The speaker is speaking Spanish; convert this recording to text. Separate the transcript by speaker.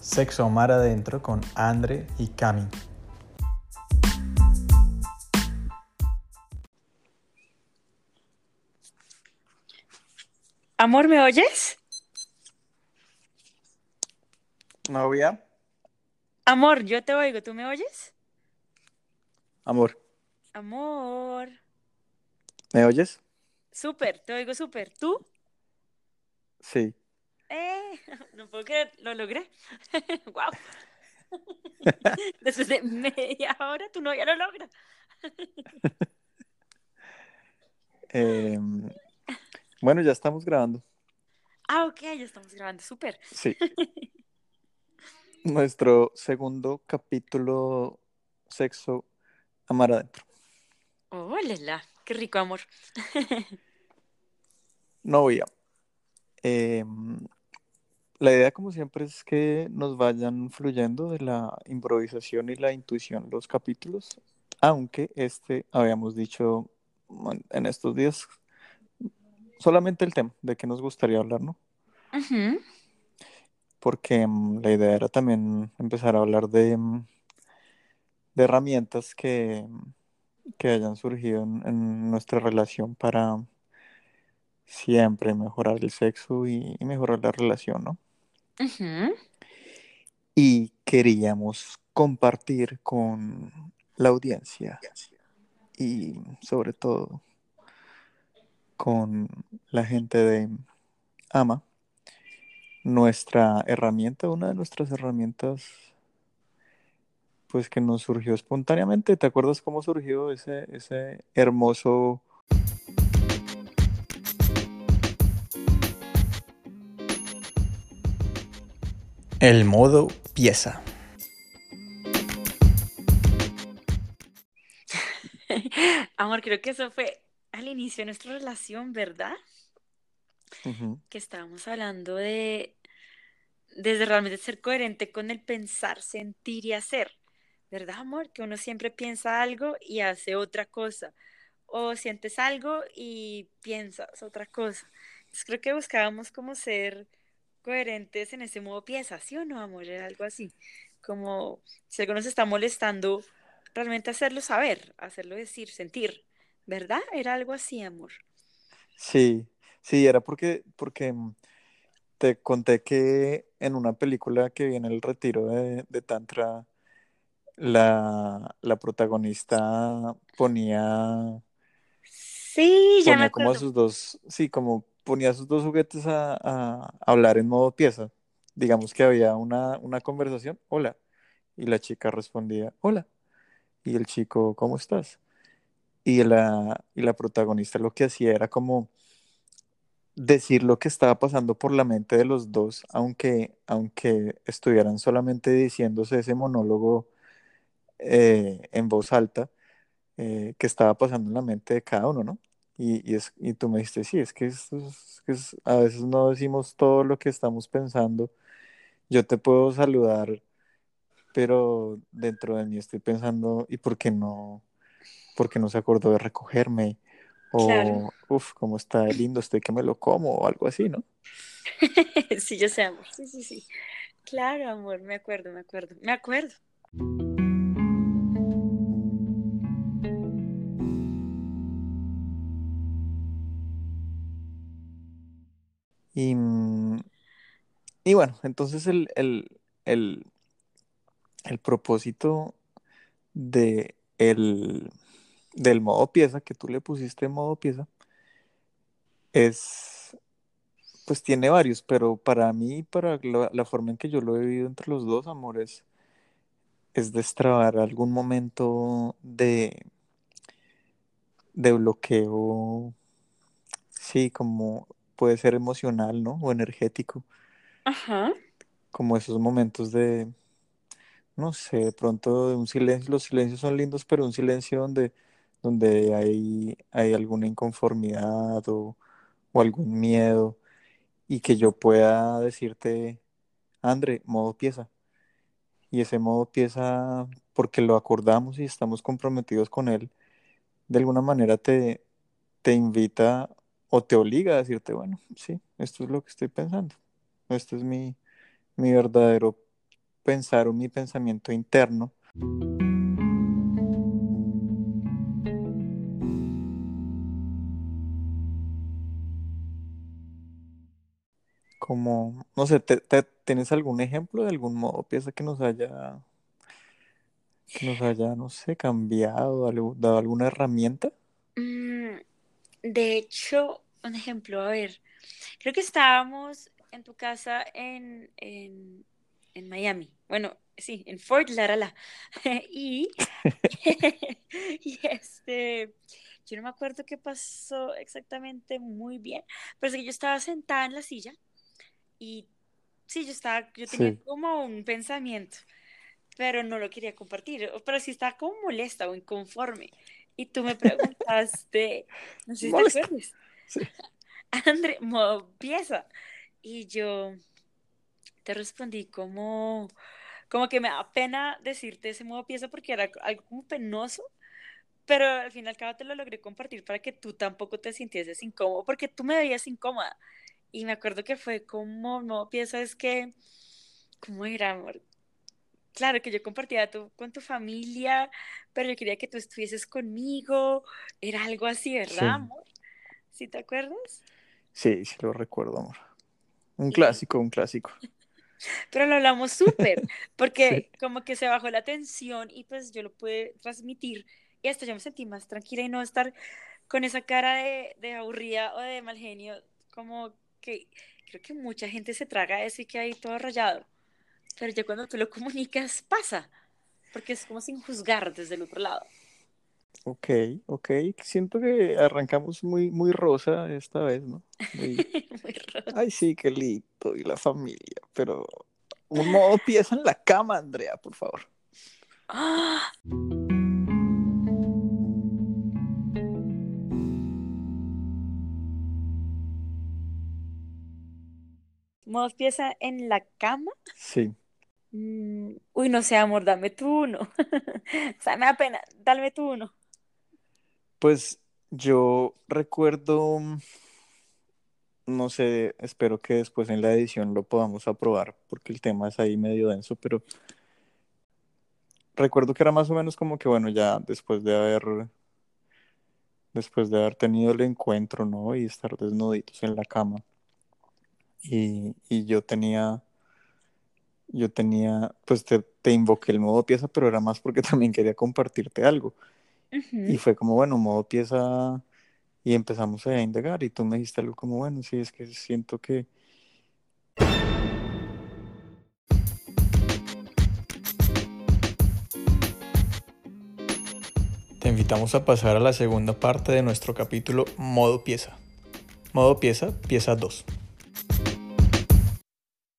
Speaker 1: Sexo Mar Adentro con Andre y Cami.
Speaker 2: Amor, ¿me oyes?
Speaker 3: Novia,
Speaker 2: Amor, yo te oigo, ¿tú me oyes?
Speaker 3: amor,
Speaker 2: Amor.
Speaker 3: ¿me oyes?
Speaker 2: Súper, te oigo súper. ¿Tú?
Speaker 3: Sí.
Speaker 2: Eh, no puedo creer, lo logré. Wow. Después de media hora, tu novia lo logra.
Speaker 3: Em, bueno, ya estamos grabando.
Speaker 2: Ah, ok, ya estamos grabando, súper.
Speaker 3: Sí. Nuestro segundo capítulo, sexo, amar adentro.
Speaker 2: Oh, lela, qué rico amor.
Speaker 3: Novia. em, la idea, como siempre, es que nos vayan fluyendo de la improvisación y la intuición los capítulos, aunque este habíamos dicho bueno, en estos días solamente el tema de que nos gustaría hablar, ¿no? Porque mm, la idea era también empezar a hablar de, mm, de herramientas que, mm, que hayan surgido en, en nuestra relación para siempre mejorar el sexo y, y mejorar la relación, ¿no? Y queríamos compartir con la audiencia y sobre todo con la gente de AMA nuestra herramienta, una de nuestras herramientas pues que nos surgió espontáneamente. ¿Te acuerdas cómo surgió ese, ese hermoso...
Speaker 1: El modo pieza.
Speaker 2: Amor, creo que eso fue al inicio de nuestra relación, ¿verdad? Que estábamos hablando de desde realmente ser coherente con el pensar, sentir y hacer, ¿verdad, amor? Que uno siempre piensa algo y hace otra cosa, o sientes algo y piensas otra cosa. Entonces creo que buscábamos como ser coherentes en ese modo piensa, ¿sí o no, amor? Era algo así, como si algo nos está molestando, realmente hacerlo saber, hacerlo decir, sentir, ¿verdad? Era algo así, amor.
Speaker 3: Sí, sí, era porque, porque mm, te conté que en una película que viene el retiro de, de Tantra, la, la protagonista ponía
Speaker 2: Sí, ya me
Speaker 3: ponía como a sus dos, sí, como ponía sus dos juguetes a, hablar en modo pieza. Digamos que había una, conversación, hola, y la chica respondía, hola, y el chico, ¿cómo estás? Y la, y la protagonista lo que hacía era como decir lo que estaba pasando por la mente de los dos, aunque, aunque estuvieran solamente diciéndose ese monólogo eh, en voz alta eh, que estaba pasando en la mente de cada uno, ¿no? Y, y, es, y tú me dijiste, sí, es que, es- que es- a veces no decimos todo lo que estamos pensando. Yo te puedo saludar, pero dentro de mí estoy pensando, ¿y por qué no, por qué no se acordó de recogerme?
Speaker 2: Claro.
Speaker 3: O, uff, cómo está lindo, estoy que me lo como, o algo así, ¿no?
Speaker 2: Sí, yo sé, amor. Sí, sí, sí. Claro, amor, me acuerdo, me acuerdo, me acuerdo.
Speaker 3: Y, mm, y bueno, entonces el, el, el, el propósito de el, del modo pieza, que tú le pusiste modo pieza, es, pues tiene varios, pero para mí, para la, forma en que yo lo he vivido entre los dos amores, es destrabar algún momento de, de bloqueo, sí, como puede ser emocional, ¿no? O energético,
Speaker 2: Ajá,
Speaker 3: como esos momentos de, no sé, de pronto de un silencio, los silencios son lindos, pero un silencio donde, donde hay, hay alguna inconformidad o, o algún miedo y que yo pueda decirte, André, modo pieza. Y ese modo pieza, porque lo acordamos y estamos comprometidos con él, de alguna manera te, te invita o te obliga a decirte, bueno, sí, esto es lo que estoy pensando. Esto es mi, mi verdadero pensar o mi pensamiento interno. Como, no sé, ¿te, tienes algún ejemplo de algún modo pieza que nos haya, que nos haya, no sé, cambiado, dado alguna herramienta?
Speaker 2: De hecho, un ejemplo, a ver, creo que estábamos en tu casa en, en, en Miami. Bueno, sí, en Fort Lauderdale. Y, y este, yo no me acuerdo qué pasó exactamente muy bien, pero sé que yo estaba sentada en la silla y sí, yo estaba, yo tenía
Speaker 3: Sí.
Speaker 2: como un pensamiento. pero no lo quería compartir, pero sí estaba como molesta o inconforme. Y tú me preguntaste, no sé si te
Speaker 3: Molesta.
Speaker 2: acuerdas,
Speaker 3: Sí.
Speaker 2: André, modo pieza. Y yo te respondí como, como que me da pena decirte ese modo pieza porque era algo como penoso, pero al fin y al cabo te lo logré compartir para que tú tampoco te sintieses incómodo, porque tú me veías incómoda. Y me acuerdo que fue como modo pieza, es que, ¿cómo era, amor? Claro que yo compartía tu- con tu familia, pero yo quería que tú estuvieses conmigo. Era algo así, ¿verdad,
Speaker 3: Sí,
Speaker 2: amor? ¿Sí te acuerdas?
Speaker 3: sí, sí lo recuerdo, amor. Un clásico, un clásico.
Speaker 2: pero lo hablamos súper,
Speaker 3: Sí,
Speaker 2: porque como que se bajó la tensión y pues yo lo pude transmitir y hasta yo me sentí más tranquila y no estar con esa cara de, de aburrida o de mal genio, como que creo que mucha gente se traga eso y queda ahí todo rayado, pero ya cuando tú lo comunicas pasa, porque es como sin juzgar desde el otro lado.
Speaker 3: ok, ok. Siento que arrancamos muy, muy rosa esta vez, ¿no? Muy,
Speaker 2: Muy raro.
Speaker 3: ay, sí, qué lindo, y la familia, pero un modo pieza en la cama, Andrea, por favor.
Speaker 2: ¡Ah! ¿Modo pieza en la cama?
Speaker 3: Sí,
Speaker 2: Mm, uy, no sé, amor, dame tú uno. O sea, me da pena, dame tú uno.
Speaker 3: pues yo recuerdo, no sé, espero que después en la edición lo podamos aprobar, porque el tema es ahí medio denso, pero recuerdo que era más o menos como que, bueno, ya después de haber, después de haber tenido el encuentro, ¿no? Y estar desnuditos en la cama, y, y yo tenía, yo tenía, pues te, te invoqué el modo pieza, pero era más porque también quería compartirte algo. Y fue como, bueno, modo pieza, y empezamos a indagar, y tú me dijiste algo como, bueno, sí, es que siento que
Speaker 1: Te invitamos a pasar a la segunda parte de nuestro capítulo Modo Pieza. Modo Pieza, pieza 2.